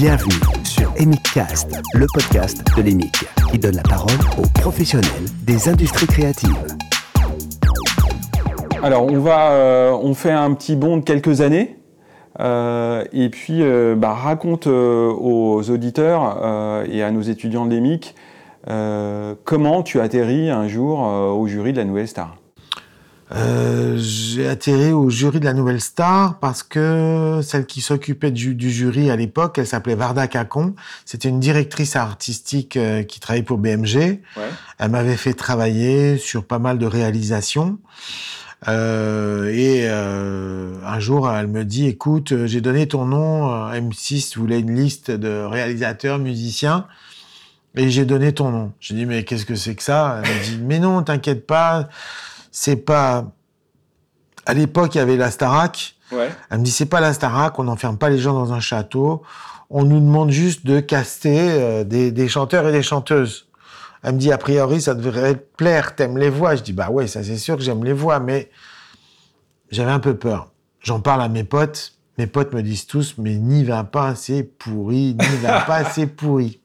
Bienvenue sur Emicast, le podcast de l'EMIC, qui donne la parole aux professionnels des industries créatives. Alors, on, va, euh, on fait un petit bond de quelques années. euh, et puis, euh, bah, raconte aux auditeurs et à nos étudiants de l'EMIC comment tu atterris un jour au jury de la Nouvelle Star. Euh, j'ai atterri au jury de la Nouvelle Star parce que celle qui s'occupait du, du jury à l'époque, elle s'appelait Varda Cacon. C'était une directrice artistique euh, qui travaillait pour BMG. Ouais. Elle m'avait fait travailler sur pas mal de réalisations. Euh, et euh, un jour, elle me dit, écoute, j'ai donné ton nom, euh, M6 voulait une liste de réalisateurs, musiciens, et j'ai donné ton nom. J'ai dit, mais qu'est-ce que c'est que ça? Elle me dit, mais non, t'inquiète pas, c'est pas... À l'époque, il y avait la Starac. Ouais. Elle me dit, c'est pas la Starac, on n'enferme pas les gens dans un château. On nous demande juste de caster euh, des, des chanteurs et des chanteuses. Elle me dit, a priori, ça devrait te plaire, t'aimes les voix. Je dis, bah ouais, ça c'est sûr que j'aime les voix, mais j'avais un peu peur. J'en parle à mes potes. Mes potes me disent tous, mais n'y va pas, c'est pourri, n'y va pas, c'est pourri.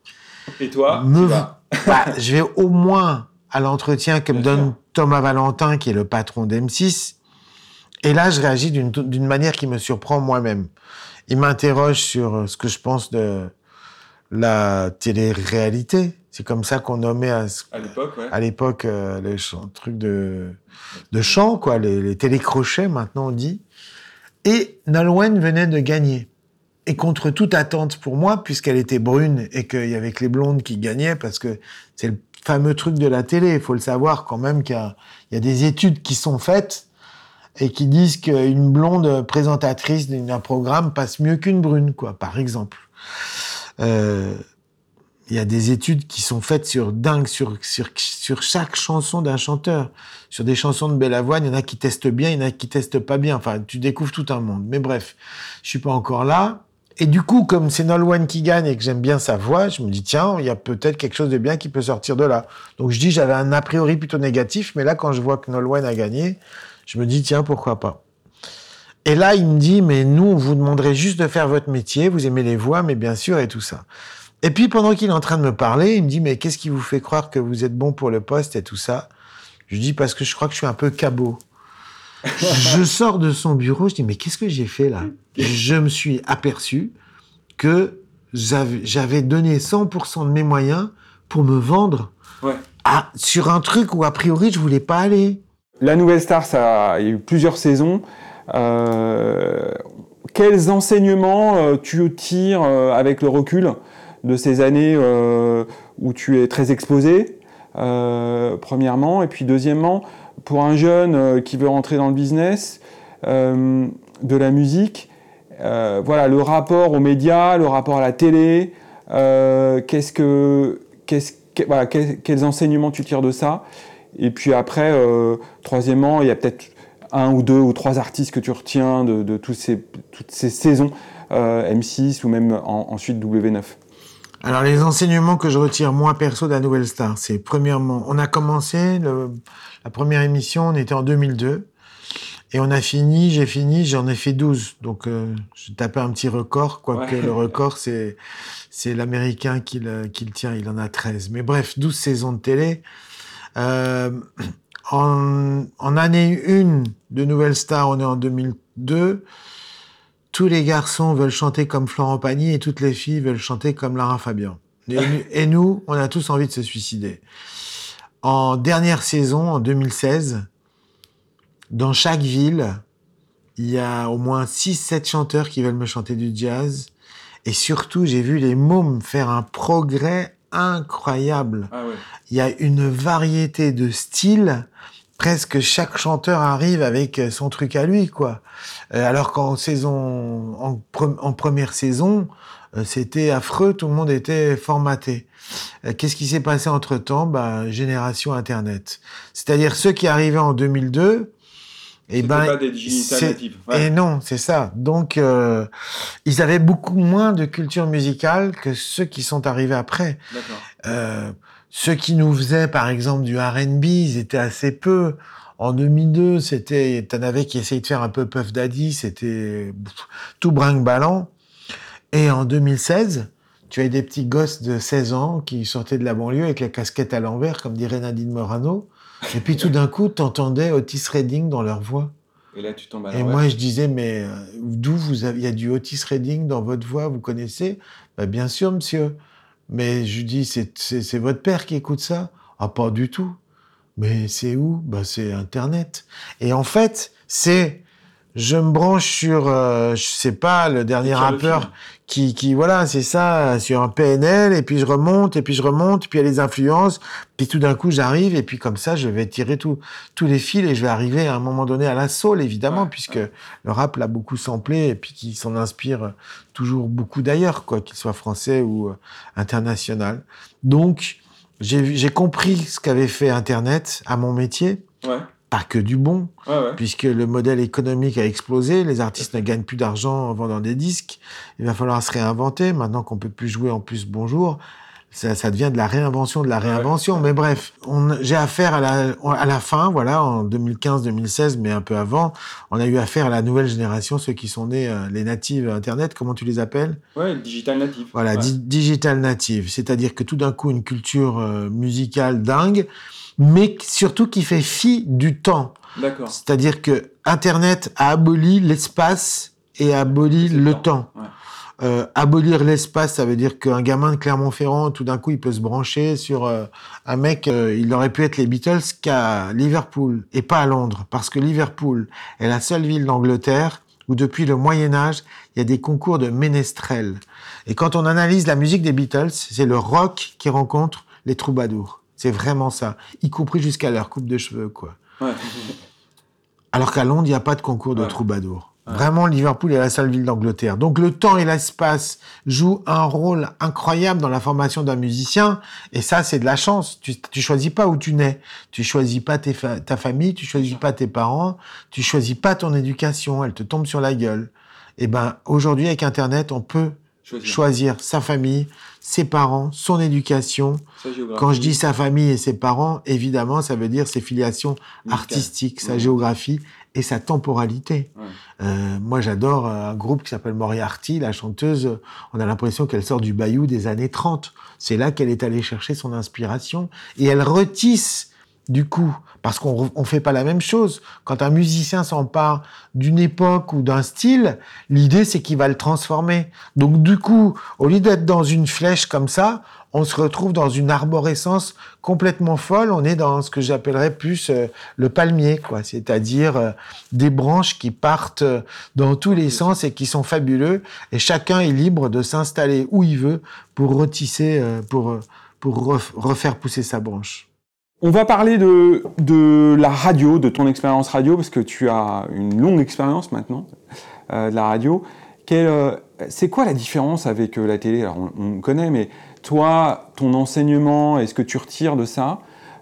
Et toi Me- Bah, je vais au moins à l'entretien que me donne sûr. Thomas Valentin, qui est le patron d'M6. Et là, je réagis d'une manière qui me surprend moi-même. Il m'interroge sur euh, ce que je pense de la télé-réalité. C'est comme ça qu'on nommait à, l'époque, ouais. à l'époque euh, les trucs de, de chant, quoi, les, les télécrochets, maintenant on dit. Et Nolwenn venait de gagner. Et contre toute attente pour moi, puisqu'elle était brune et qu'il y avait que les blondes qui gagnaient, parce que c'est le fameux truc de la télé. Il faut le savoir quand même qu'il y y a des études qui sont faites et qui disent qu'une blonde présentatrice d'un programme passe mieux qu'une brune, quoi, par exemple. Euh, il y a des études qui sont faites sur dingue, sur, sur, sur chaque chanson d'un chanteur. Sur des chansons de Bellavoine, il y en a qui testent bien, il y en a qui testent pas bien. Enfin, tu découvres tout un monde. Mais bref, je suis pas encore là. Et du coup, comme c'est Nolwenn qui gagne et que j'aime bien sa voix, je me dis, tiens, il y a peut-être quelque chose de bien qui peut sortir de là. Donc je dis, j'avais un a priori plutôt négatif, mais là, quand je vois que Nolwenn a gagné, je me dis, tiens, pourquoi pas. Et là, il me dit, mais nous, on vous demanderait juste de faire votre métier, vous aimez les voix, mais bien sûr, et tout ça. Et puis, pendant qu'il est en train de me parler, il me dit, mais qu'est-ce qui vous fait croire que vous êtes bon pour le poste et tout ça? Je dis, parce que je crois que je suis un peu cabot. Je sors de son bureau, je dis, mais qu'est-ce que j'ai fait là? Je me suis aperçu que j'avais donné 100% de mes moyens pour me vendre Ouais. à- sur un truc où, a priori, je voulais pas aller. La Nouvelle Star, ça, il y a eu plusieurs saisons. Euh, quels enseignements euh, tu tires euh, avec le recul de ces années euh, où tu es très exposé, euh, premièrement, et puis deuxièmement, pour un jeune euh, qui veut rentrer dans le business euh, de la musique, euh, voilà, le rapport aux médias, le rapport à la télé, qu'est-ce que, qu'est-ce, que- voilà, quels, enseignements tu tires de ça? Et puis après, troisièmement, il y a peut-être un ou deux ou trois artistes que tu retiens de, ces, toutes ces saisons euh, M6 ou même en- ensuite W9. Alors, les enseignements que je retire, moi, perso, de la Nouvelle Star, c'est premièrement, on a commencé, le- la première émission, on était en 2002, et on a fini, j'ai fini, j'en ai fait 12. Donc, euh, j'ai tapé un petit record, quoique Ouais. le record, c'est, c'est l'Américain qui le, qui le tient, il en a 13. Mais bref, 12 saisons de télé. Euh, en, en année 1 de Nouvelle Star, on est en 2002, tous les garçons veulent chanter comme Florent Pagny et toutes les filles veulent chanter comme Lara Fabian. Et, nous- et nous, on a tous envie de se suicider. En dernière saison, en 2016, dans chaque ville, il y a au moins 6-7 chanteurs qui veulent me chanter du jazz. Et surtout, j'ai vu les mômes faire un progrès incroyable. Ah ouais. Il y a une variété de styles. Presque chaque chanteur arrive avec son truc à lui, quoi. Euh, alors qu'en saison, en, pre- en première saison, euh, c'était affreux, tout le monde était formaté. Euh, Qu'est-ce qui s'est passé entre temps bah, Génération Internet. C'est-à-dire ceux qui arrivaient en 2002, et C'était ben, pas des. Ouais. et non, c'est ça. Donc, euh, ils avaient beaucoup moins de culture musicale que ceux qui sont arrivés après. D'accord. Euh, ceux qui nous faisaient, par exemple, du R&B, ils étaient assez peu. En 2002, c'était, t'en avais qui essayaient de faire un peu Puff Daddy, c'était tout brinque-ballant. Et en 2016, tu avais des petits gosses de 16 ans qui sortaient de la banlieue avec la casquette à l'envers, comme dirait Nadine Morano. Et puis tout d'un coup, tu entendais Otis Redding dans leur voix. Et là, tu tombes à Et moi, je disais, mais euh, d'où vous avez, il y a du Otis Redding dans votre voix, vous connaissez? Bah, Bien sûr, monsieur. Mais je dis, c'est, votre père qui écoute ça? Ah, pas du tout. Mais c'est où? Bah, c'est Internet. Et en fait, c'est, je me branche sur, euh, je sais pas, le dernier Sur rappeur qui, qui, voilà, c'est ça, sur un PNL, et puis je remonte, et puis je remonte, puis il y a les influences, puis tout d'un coup j'arrive, et puis comme ça, je vais tirer tout, tous les fils, et je vais arriver à un moment donné à la soul, évidemment, Ouais, puisque le rap l'a beaucoup samplé, et puis qui s'en inspire toujours beaucoup d'ailleurs, quoi, qu'il soit français ou euh, international. Donc, j'ai compris ce qu'avait fait Internet à mon métier, Ouais, pas que du bon, ouais, ouais. puisque le modèle économique a explosé, les artistes ne gagnent plus d'argent en vendant des disques, il va falloir se réinventer, maintenant qu'on peut plus jouer en plus bonjour, ça, ça devient de la réinvention de la réinvention, mais bref, on- j'ai affaire à la, à la fin, voilà, en 2015-2016, mais un peu avant, on a eu affaire à la nouvelle génération, ceux qui sont nés, euh, les natives Internet, comment tu les appelles? Ouais, digital natif. voilà, di- digital native, c'est-à-dire que tout d'un coup une culture euh, musicale dingue, mais surtout qui fait fi du temps. D'accord. C'est-à-dire que Internet a aboli l'espace et a aboli le le temps. temps, ouais. Euh, abolir l'espace, ça veut dire qu'un gamin de Clermont-Ferrand, tout d'un coup, il peut se brancher sur euh, un mec. euh, il aurait pu être les Beatles qu'à Liverpool et pas à Londres, parce que Liverpool est la seule ville d'Angleterre où depuis le Moyen Âge, il y a des concours de ménestrels. Et quand on analyse la musique des Beatles, c'est le rock qui rencontre les troubadours. C'est vraiment ça, y compris jusqu'à leur coupe de cheveux, quoi. Ouais. Alors qu'à Londres, il n'y a pas de concours de Ouais. troubadours. Vraiment, Liverpool est la seule ville d'Angleterre. Donc le temps et l'espace jouent un rôle incroyable dans la formation d'un musicien. Et ça, c'est de la chance. Tu, tu choisis pas où tu nais. Tu choisis pas tes fa- ta famille, tu choisis pas tes parents, tu choisis pas ton éducation. Elle te tombe sur la gueule. Et ben, aujourd'hui, avec Internet, on peut Choisir. choisir sa famille, ses parents, son éducation. Quand je dis sa famille et ses parents, évidemment, ça veut dire ses filiations Musicale. artistiques, sa Ouais. géographie et sa temporalité. Ouais. Euh, moi, j'adore un groupe qui s'appelle Moriarty, la chanteuse. On a l'impression qu'elle sort du bayou des années 30. C'est là qu'elle est allée chercher son inspiration et elle retisse du coup, parce qu'on ne fait pas la même chose. Quand un musicien s'empare d'une époque ou d'un style, l'idée c'est qu'il va le transformer. Donc du coup, au lieu d'être dans une flèche comme ça, on se retrouve dans une arborescence complètement folle. On est dans ce que j'appellerais plus euh, le palmier, quoi. C'est-à-dire euh, des branches qui partent euh, dans tous les sens et qui sont fabuleux. Et chacun est libre de s'installer où il veut pour retisser, euh, pour, euh, pour ref- refaire pousser sa branche. On va parler de, la radio, de ton expérience radio, parce que tu as une longue expérience maintenant euh, de la radio. Euh, c'est quoi la différence avec euh, la télé? Alors, on, on connaît, mais toi, ton enseignement, est-ce que tu retires de ça?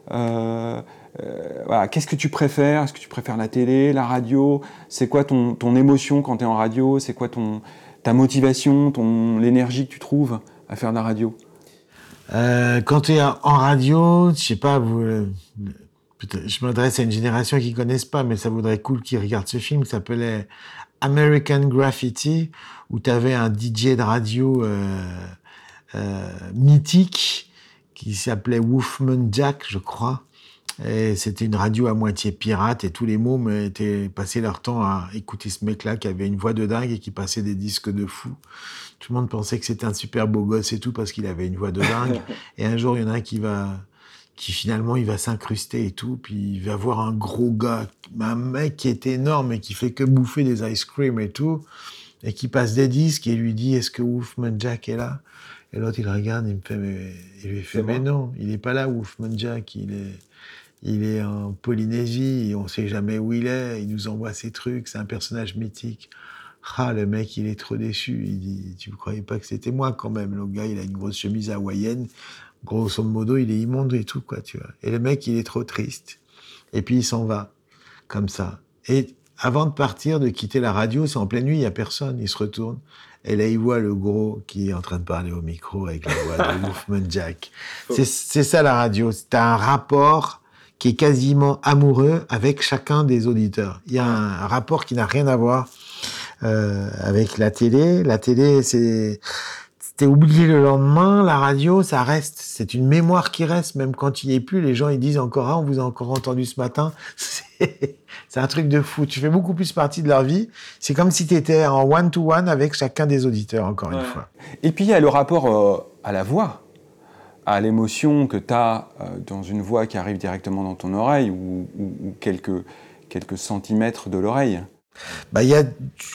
Qu'est-ce que tu préfères? Est-ce que tu préfères la télé, la radio? C'est quoi ton, émotion quand tu es en radio? C'est quoi ta motivation, ton, l'énergie que tu trouves à faire de la radio? Euh, quand tu es en radio, je sais pas, euh, je m'adresse à une génération qui connaissent pas, mais ça voudrait cool qu'ils regardent ce film qui s'appelait American Graffiti, où tu avais un DJ de radio euh, mythique qui s'appelait Wolfman Jack, je crois. Et c'était une radio à moitié pirate et tous les mômes étaient passés leur temps à écouter ce mec-là qui avait une voix de dingue et qui passait des disques de fou. Tout le monde pensait que c'était un super beau gosse et tout parce qu'il avait une voix de dingue. et un jour, il y en a un qui va, qui finalement, il va s'incruster et tout. Puis il va voir un gros gars, un mec qui est énorme et qui fait que bouffer des ice cream et tout. Et qui passe des disques et lui dit, est-ce que Wolfman Jack est là? Et l'autre, il regarde, il me fait, mais, il lui fait, mais non, il est pas là, Wolfman Jack, il est, il est en Polynésie, on sait jamais où il est, il nous envoie ses trucs, c'est un personnage mythique. Ah, le mec, il est trop déçu. Il dit, tu ne croyais pas que c'était moi quand même. Le gars, il a une grosse chemise hawaïenne. Grosso modo, il est immonde et tout, quoi, tu vois. Et le mec, il est trop triste. Et puis, il s'en va. Comme ça. Et avant de partir, de quitter la radio, c'est en pleine nuit, il n'y a personne. Il se retourne. Et là, il voit le gros qui est en train de parler au micro avec la voix de Wolfman Jack. C'est ça la radio. C'est un rapport qui est quasiment amoureux avec chacun des auditeurs. Il y a un rapport qui n'a rien à voir euh, avec la télé. La télé, c'est t'es oublié le lendemain. La radio, ça reste. C'est une mémoire qui reste, même quand il n'y est plus. Les gens ils disent encore ah, on vous a encore entendu ce matin. C'est un truc de fou. Tu fais beaucoup plus partie de leur vie. C'est comme si tu étais en one to one avec chacun des auditeurs. Encore une fois. Et puis il y a le rapport euh, à la voix à l'émotion que tu as euh, dans une voix qui arrive directement dans ton oreille ou, quelques, quelques centimètres de l'oreille bah, Il y a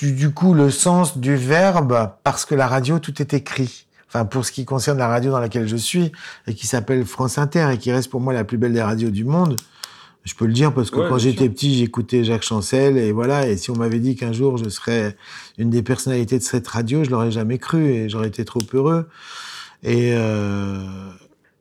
du, coup le sens du verbe parce que la radio, tout est écrit. Enfin, pour ce qui concerne la radio dans laquelle je suis et qui s'appelle France Inter et qui reste pour moi la plus belle des radios du monde, je peux le dire parce que quand j'étais petit, j'écoutais Jacques Chancel et voilà. Et si on m'avait dit qu'un jour je serais une des personnalités de cette radio, je l'aurais jamais cru et j'aurais été trop heureux. Et euh,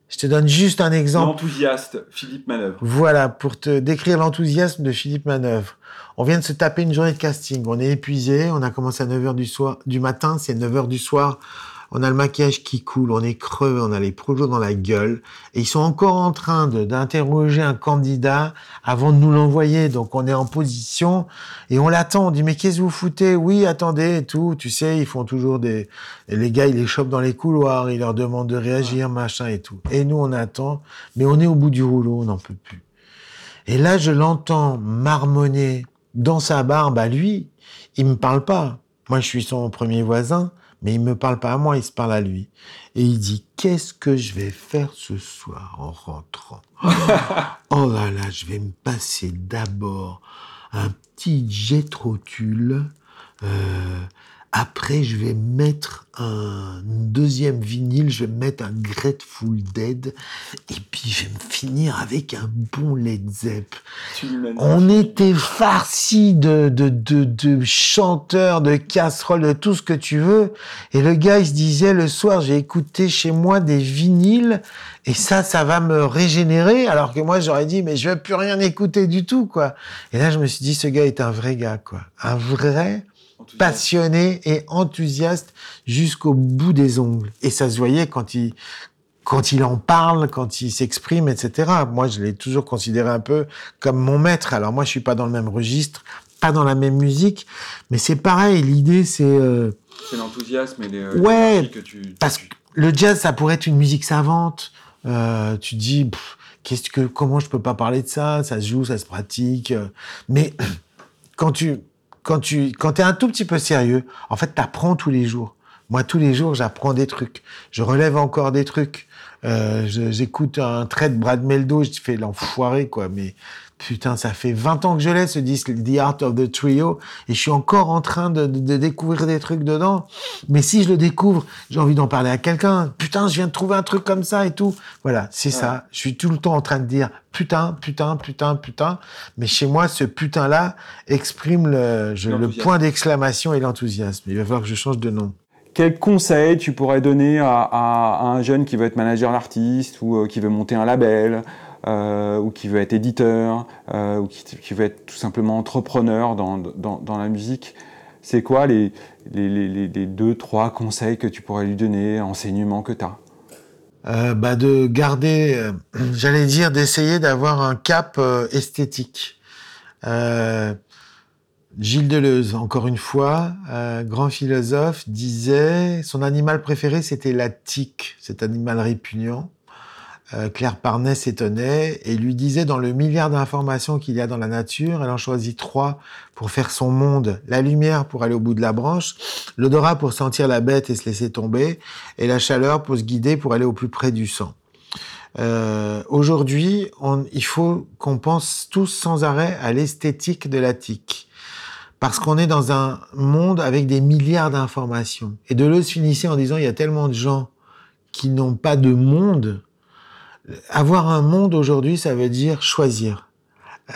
je te donne juste un exemple. L'enthousiaste, Philippe Manœuvre. Voilà, pour te décrire l'enthousiasme de Philippe Manœuvre. On vient de se taper une journée de casting. On est épuisé. On a commencé à 9h du soir, du matin. C'est 9h du soir on a le maquillage qui coule, on est crevé, on a les projets dans la gueule, et ils sont encore en train d'interroger un candidat avant de nous l'envoyer. Donc on est en position et on l'attend. On dit mais qu'est-ce que vous foutez? Oui, attendez et tout. Tu sais, ils font toujours des. les gars, ils les chopent dans les couloirs, ils leur demandent de réagir, machin et tout. Et nous, on attend, mais on est au bout du rouleau, on n'en peut plus. Et là, je l'entends marmonner dans sa barbe à lui. Il me parle pas. Moi, je suis son premier voisin. Mais il me parle pas à moi, il se parle à lui. Et il dit, qu'est-ce que je vais faire ce soir en rentrant? Oh là là, je vais me passer d'abord un petit jet rotule euh, après, je vais mettre un deuxième vinyle, je vais mettre un Grateful Dead, et puis je vais me finir avec un bon Led Zepp. On était farcis de, de, de, de chanteurs, de casseroles, de tout ce que tu veux. Et le gars, il se disait, le soir, j'ai écouté chez moi des vinyles, et ça, ça va me régénérer, alors que moi, j'aurais dit, mais je vais plus rien écouter du tout, quoi. Et là, je me suis dit, ce gars est un vrai gars, quoi. Un vrai passionné et enthousiaste jusqu'au bout des ongles. Et ça se voyait quand il, quand il en parle, quand il s'exprime, etc. Moi, je l'ai toujours considéré un peu comme mon maître. Alors moi, je suis pas dans le même registre, pas dans la même musique, mais c'est pareil. L'idée, c'est euh... c'est l'enthousiasme et les, euh, ouais, que tu parce que le jazz, ça pourrait être une musique savante. Euh, tu dis, qu'est-ce que, comment je peux pas parler de ça? Ça se joue, ça se pratique. Mais quand tu quand tu quand es un tout petit peu sérieux, en fait, tu apprends tous les jours. Moi, tous les jours, j'apprends des trucs. Je relève encore des trucs. Euh, j'écoute un trait de Brad Meldo, je fais l'enfoiré, quoi. Mais putain, ça fait 20 ans que je l'ai, ce disque, The Art of the Trio, et je suis encore en train de, de, découvrir des trucs dedans. Mais si je le découvre, j'ai envie d'en parler à quelqu'un. Putain, je viens de trouver un truc comme ça et tout. Voilà, c'est ça. Je suis tout le temps en train de dire putain, putain, putain, putain. Mais chez moi, ce putain-là exprime le, le point d'exclamation et l'enthousiasme. Il va falloir que je change de nom. Quel conseil tu pourrais donner à, à, un jeune qui veut être manager d'artiste ou euh, qui veut monter un label euh, ou qui veut être éditeur, euh, ou qui, veut être tout simplement entrepreneur dans, dans, la musique, c'est quoi les, les, les, deux, trois conseils que tu pourrais lui donner, enseignements que tu as euh, bah de garder, j'allais dire d'essayer d'avoir un cap esthétique. Gilles Deleuze, encore une fois, grand philosophe, disait son animal préféré c'était la tique, cet animal répugnant. Euh, Claire Parnay s'étonnait et lui disait dans le milliard d'informations qu'il y a dans la nature, elle en choisit trois pour faire son monde. La lumière pour aller au bout de la branche, l'odorat pour sentir la bête et se laisser tomber, et la chaleur pour se guider pour aller au plus près du sang. Euh, Aujourd'hui, il faut qu'on pense tous sans arrêt à l'esthétique de la tique. Parce qu'on est dans un monde avec des milliards d'informations. Et Deleuze finissait en disant, il y a tellement de gens qui n'ont pas de monde avoir un monde aujourd'hui, ça veut dire choisir.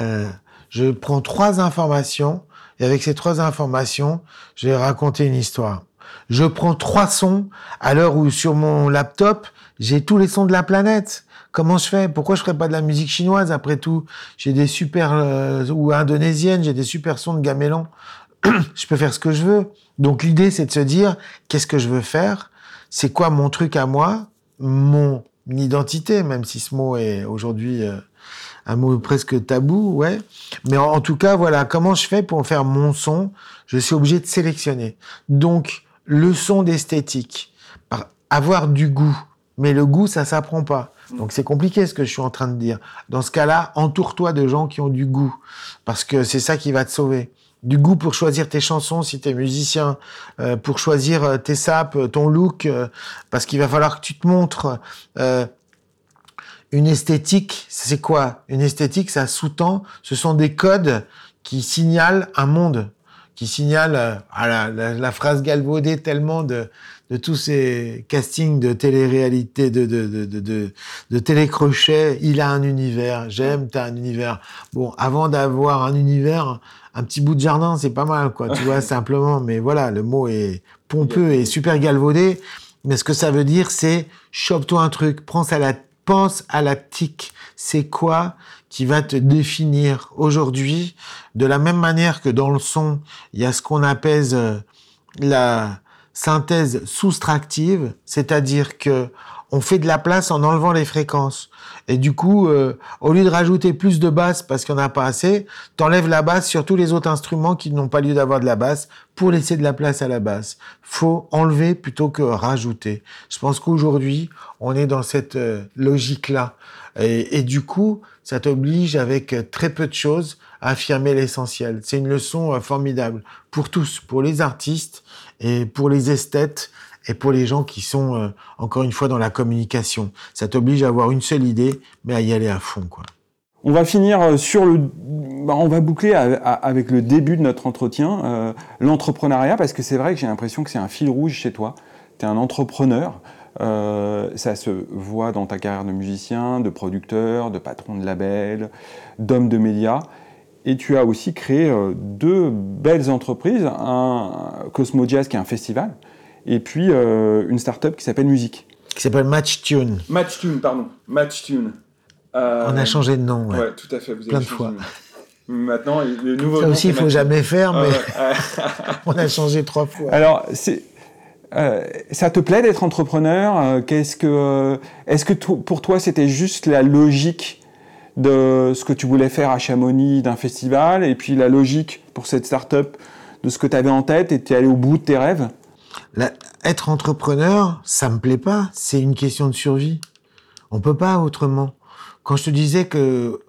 Euh, je prends trois informations et avec ces trois informations, je vais raconter une histoire. Je prends trois sons à l'heure où sur mon laptop, j'ai tous les sons de la planète. Comment je fais? Pourquoi je ferais pas de la musique chinoise? Après tout J'ai des super euh, ou indonésiennes, j'ai des super sons de gamelan. je peux faire ce que je veux. Donc l'idée c'est de se dire qu'est-ce que je veux faire? C'est quoi mon truc à moi? Mon identité, même si ce mot est aujourd'hui euh, un mot presque tabou, ouais. Mais en, tout cas, voilà, comment je fais pour faire mon son? Je suis obligé de sélectionner. Donc, leçon d'esthétique, avoir du goût. Mais le goût, ça s'apprend pas. Donc c'est compliqué ce que je suis en train de dire. Dans ce cas-là, entoure-toi de gens qui ont du goût, parce que c'est ça qui va te sauver du goût pour choisir tes chansons si tu es musicien, euh, pour choisir euh, tes sapes, euh, ton look, parce qu'il va falloir que tu te montres. une esthétique, c'est quoi Une esthétique, ça sous-tend, ce sont des codes qui signalent un monde, qui signalent la, la, phrase galvaudée tellement de, de tous ces castings de télé-réalité, de, de, de, de, de télécrochet, il a un univers, j'aime, t'as un univers. Bon, avant d'avoir un univers, un petit bout de jardin, c'est pas mal, quoi, tu vois, simplement. Mais voilà, le mot est pompeux et super galvaudé. Mais ce que ça veut dire, c'est chope-toi un truc, pense à la, pense à la tique. C'est quoi qui va te définir aujourd'hui? De la même manière que dans le son, il y a ce qu'on appelle euh, la synthèse soustractive, c'est-à-dire que on fait de la place en enlevant les fréquences. Et du coup, euh, au lieu de rajouter plus de basses parce qu'il n'y en a pas assez, t'enlèves la basse sur tous les autres instruments qui n'ont pas lieu d'avoir de la basse pour laisser de la place à la basse. Faut enlever plutôt que rajouter. Je pense qu'aujourd'hui, on est dans cette euh, logique-là. Et, du coup, ça t'oblige avec très peu de choses à affirmer l'essentiel. C'est une leçon euh, formidable pour tous, pour les artistes et pour les esthètes et pour les gens qui sont, euh, encore une fois, dans la communication. Ça t'oblige à avoir une seule idée, mais à y aller à fond, quoi. On va finir euh, sur le... Bah, on va boucler avec le début de notre entretien, euh, l'entrepreneuriat, parce que c'est vrai que j'ai l'impression que c'est un fil rouge chez toi. Tu es un entrepreneur. Ça se voit dans ta carrière de musicien, de producteur, de patron de label, d'homme de médias. Et tu as aussi créé deux belles entreprises, un Cosmo Jazz qui est un festival, et puis euh, une start-up qui s'appelle Musique. Qui s'appelle Match Tune. Match Tune, pardon. Match Tune. Euh, On a changé de nom. Ouais, tout à fait. Vous Plein de fois. Maintenant, le nouveau. Ça aussi, il faut jamais faire, mais on a changé trois fois. Alors, c'est. Euh, ça te plaît d'être entrepreneur Qu'est-ce que, est-ce que pour toi c'était juste la logique de ce que tu voulais faire à Chamonix d'un festival et puis la logique pour cette start-up de ce que tu avais en tête et tu es allé au bout de tes rêves? Être entrepreneur, ça me plaît pas. C'est une question de survie. On peut pas autrement. Quand je te disais que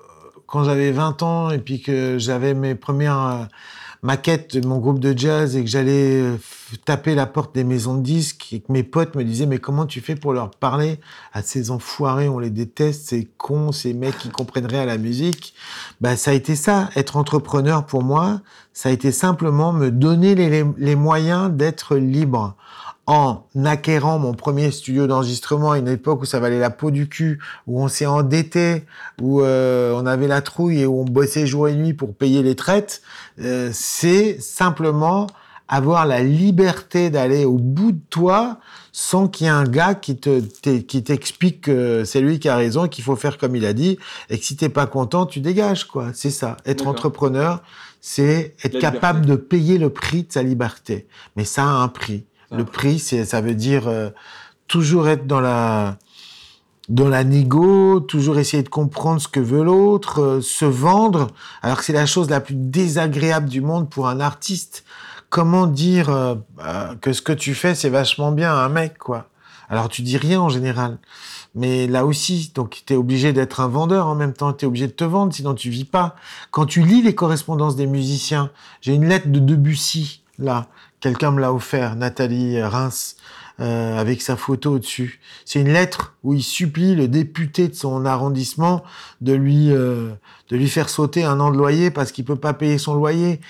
quand j'avais 20 ans et puis que j'avais mes premières euh, maquettes de mon groupe de jazz et que j'allais euh, taper la porte des maisons de disques et que mes potes me disaient mais comment tu fais pour leur parler à ces enfoirés, on les déteste, ces cons, ces mecs qui comprennent rien à la musique. Bah ça a été ça, être entrepreneur pour moi, ça a été simplement me donner les moyens d'être libre en acquérant mon premier studio d'enregistrement à une époque où ça valait la peau du cul, où on s'est endetté, où euh, on avait la trouille et où on bossait jour et nuit pour payer les traites, euh, c'est simplement avoir la liberté d'aller au bout de toi sans qu'il y ait un gars qui te qui t'explique que c'est lui qui a raison qu'il faut faire comme il a dit. Et que si t'es pas content tu dégages quoi. C'est ça. Être entrepreneur c'est être capable de payer le prix de sa liberté. Mais ça a un prix le prix, ça veut dire euh, toujours être dans la dans négo, toujours essayer de comprendre ce que veut l'autre, euh, se vendre, alors que c'est la chose la plus désagréable du monde pour un artiste. Comment dire euh, que ce que tu fais c'est vachement bien à un mec quoi Alors tu dis rien en général. Mais là aussi, donc tu es obligé d'être un vendeur en même temps, tu es obligé de te vendre, sinon tu vis pas. Quand tu lis les correspondances des musiciens, j'ai une lettre de Debussy, là, Quelqu'un me l'a offert, Nathalie Reims, euh, avec sa photo au-dessus. C'est une lettre où il supplie le député de son arrondissement de lui euh, de lui faire sauter un an de loyer parce qu'il peut pas payer son loyer.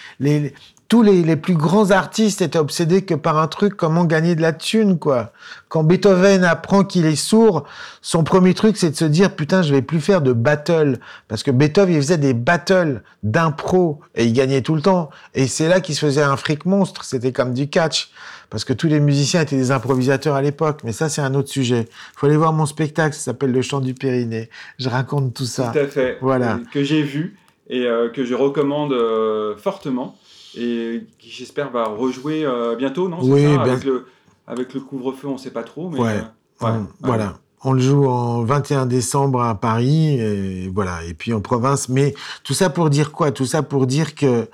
Tous les, plus grands artistes étaient obsédés que par un truc, comment gagner de la thune, quoi. Quand Beethoven apprend qu'il est sourd, son premier truc, c'est de se dire, putain, je vais plus faire de battle. Parce que Beethoven, il faisait des battles d'impro, et il gagnait tout le temps. Et c'est là qu'il se faisait un fric monstre, c'était comme du catch. Parce que tous les musiciens étaient des improvisateurs à l'époque. Mais ça, c'est un autre sujet. Faut aller voir mon spectacle, ça s'appelle Le Chant du Pyrénées. Je raconte tout ça. Tout à fait. Voilà. Que j'ai vu et euh, que je recommande euh, fortement et qui j'espère va rejouer euh, bientôt, non Oui, ça avec, le, avec le couvre-feu, on ne sait pas trop. Mais, ouais. Euh, voilà. On le joue en 21 décembre à Paris, et voilà, et puis en province. Mais tout ça pour dire quoi? Tout ça pour dire que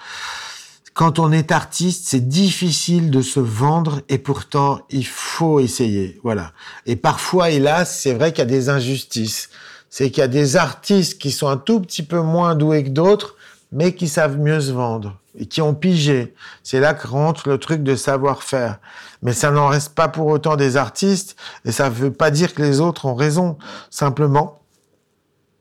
quand on est artiste, c'est difficile de se vendre et pourtant il faut essayer. Voilà. Et parfois, hélas, c'est vrai qu'il y a des injustices. C'est qu'il y a des artistes qui sont un tout petit peu moins doués que d'autres, mais qui savent mieux se vendre et qui ont pigé. C'est là que rentre le truc de savoir-faire. Mais ça n'en reste pas pour autant des artistes et ça ne veut pas dire que les autres ont raison. Simplement,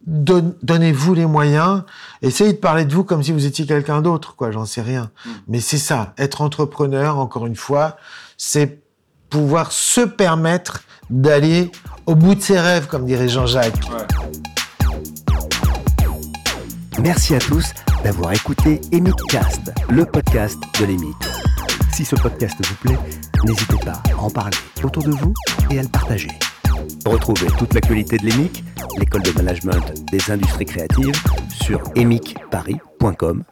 donnez-vous les moyens, essayez de parler de vous comme si vous étiez quelqu'un d'autre, quoi, j'en sais rien. Mm. Mais c'est ça, être entrepreneur, encore une fois, c'est pouvoir se permettre d'aller au bout de ses rêves, comme dirait Jean-Jacques. Merci à tous d'avoir écouté Cast, le podcast de l'EMIC. Si ce podcast vous plaît, n'hésitez pas à en parler autour de vous et à le partager. Retrouvez toute l'actualité de l'EMIC, l'école de management des industries créatives, sur emicparis.com